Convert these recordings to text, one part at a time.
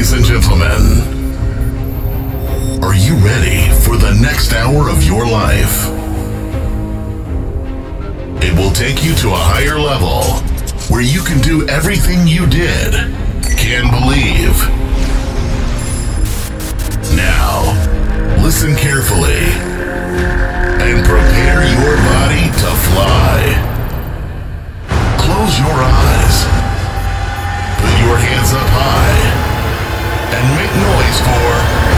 Ladies and gentlemen, are you ready for the next hour of your life? It will take you to a higher level where you can do everything you did, can believe. Now, listen carefully and prepare your body to fly. Close your eyes. Put your hands up high and make noise for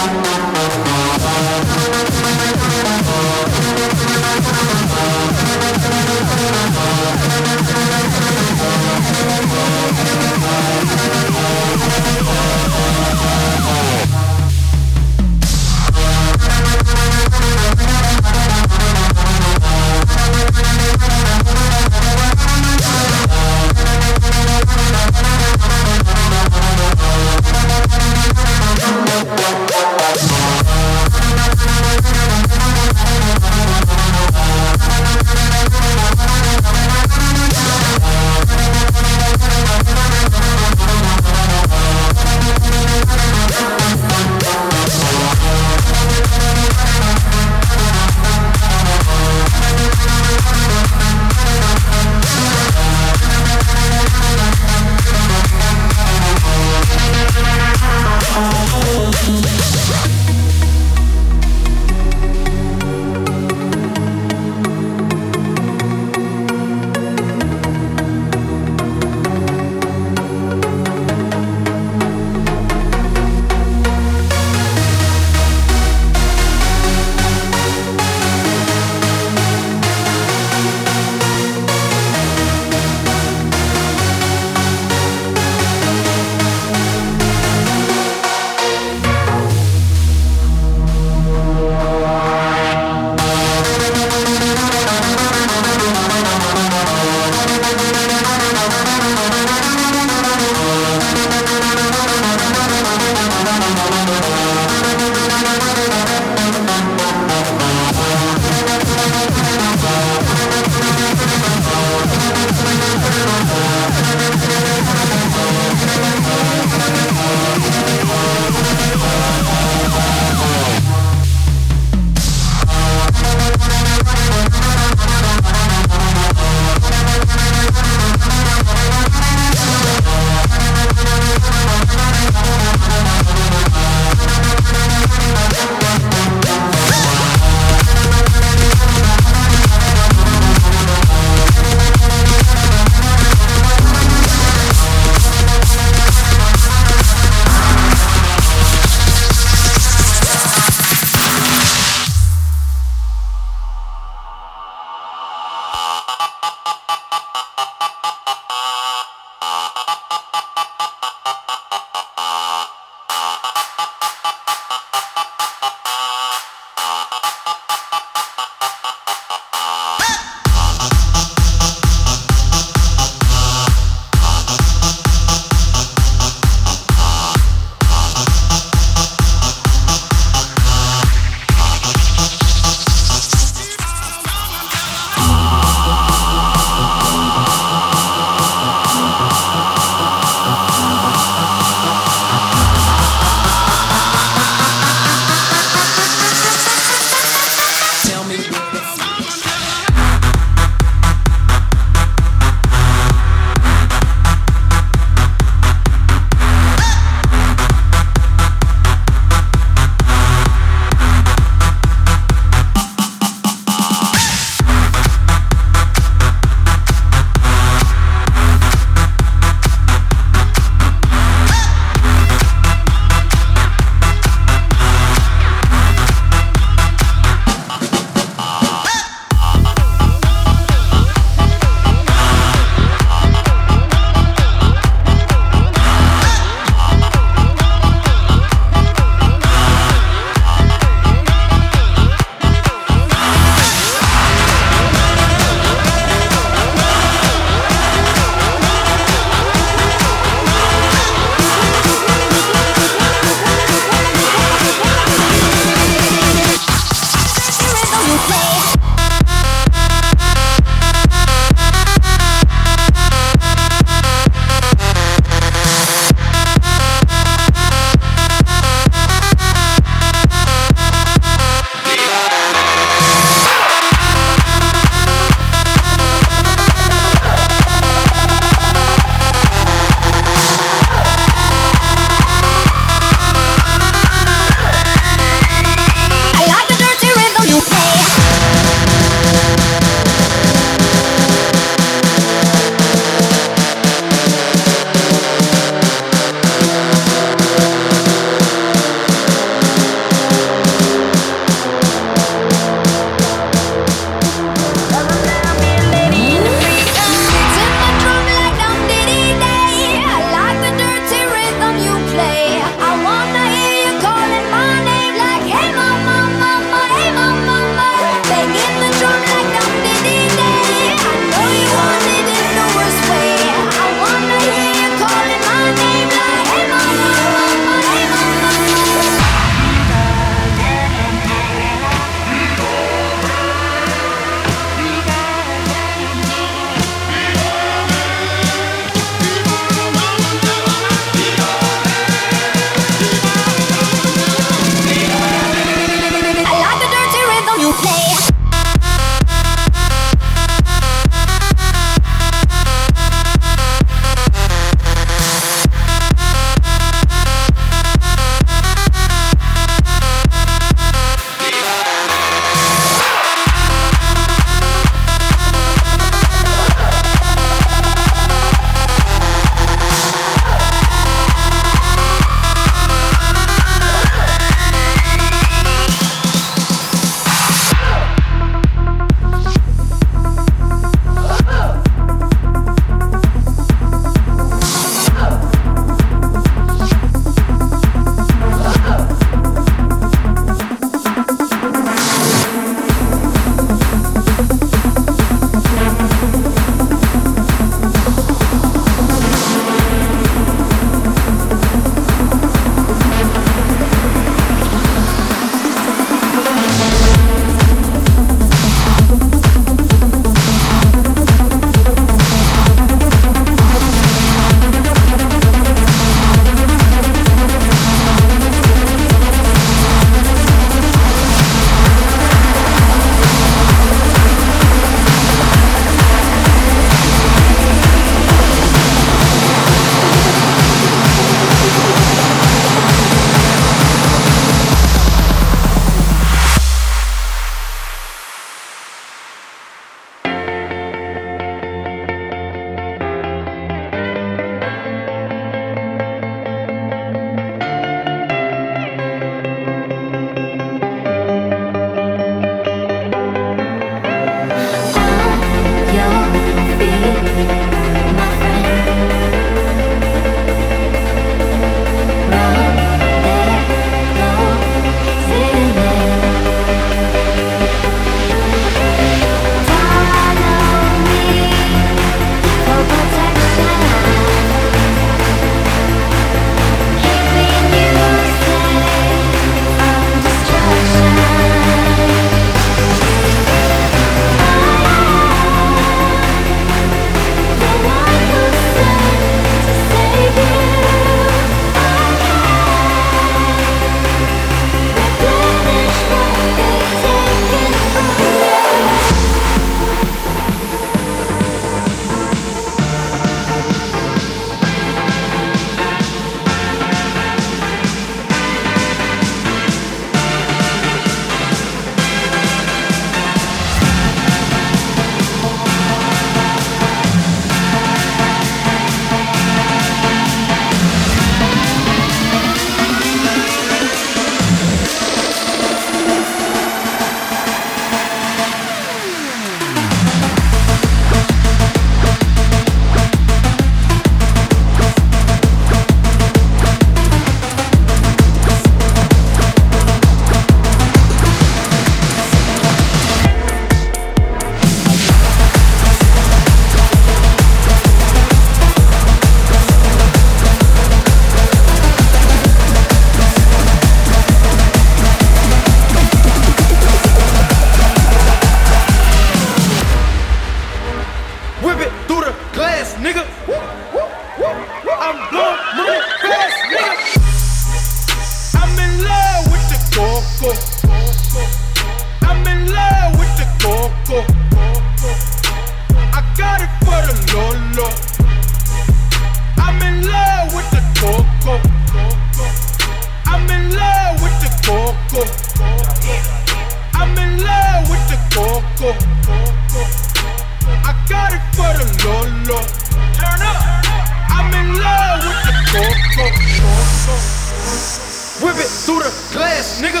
glass, nigga.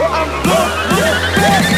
I'm blowing glass.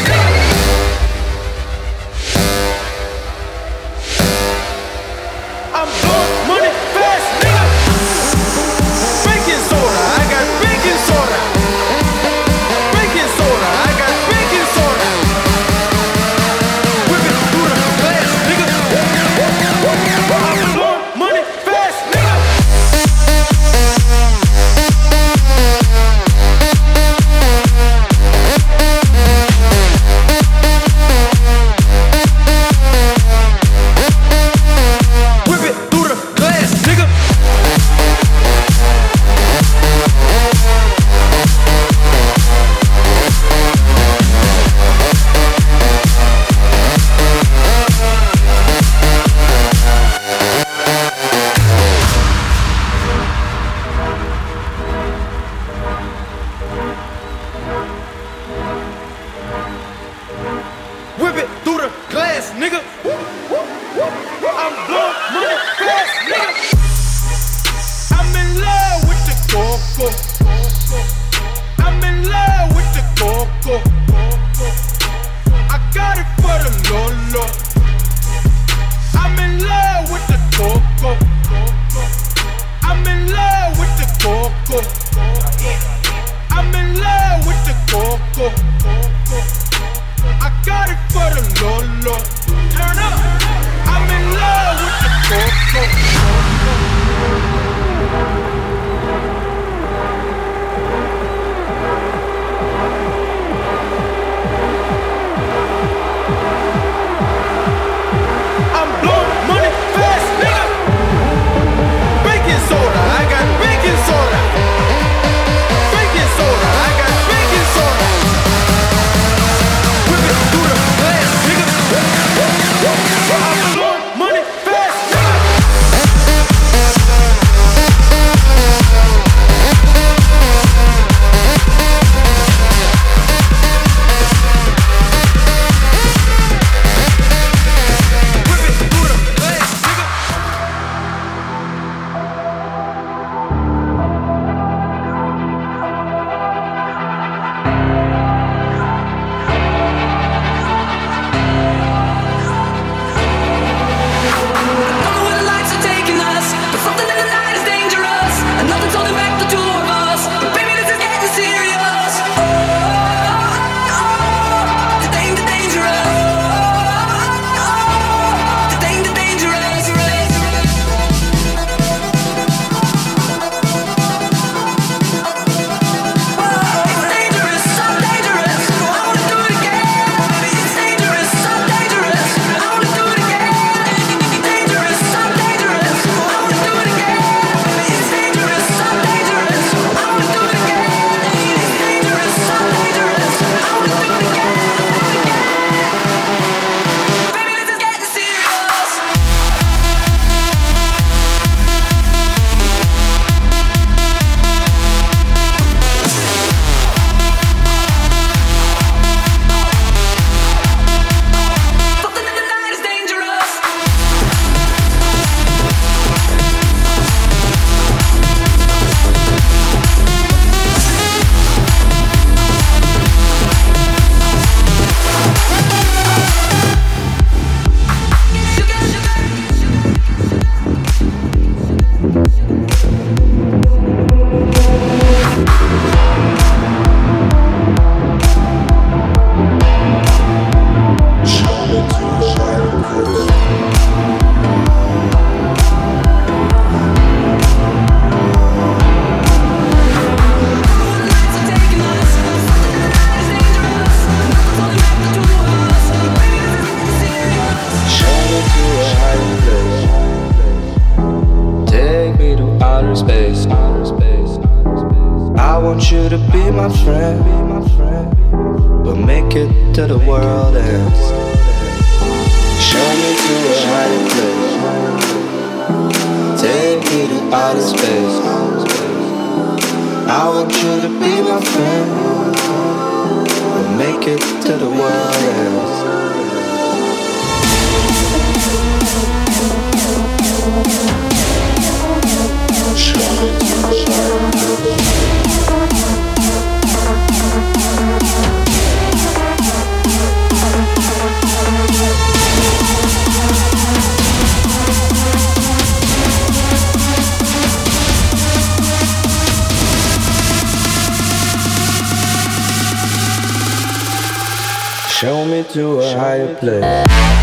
I want you to be my friend, but make it to the world ends. Show me to a higher place.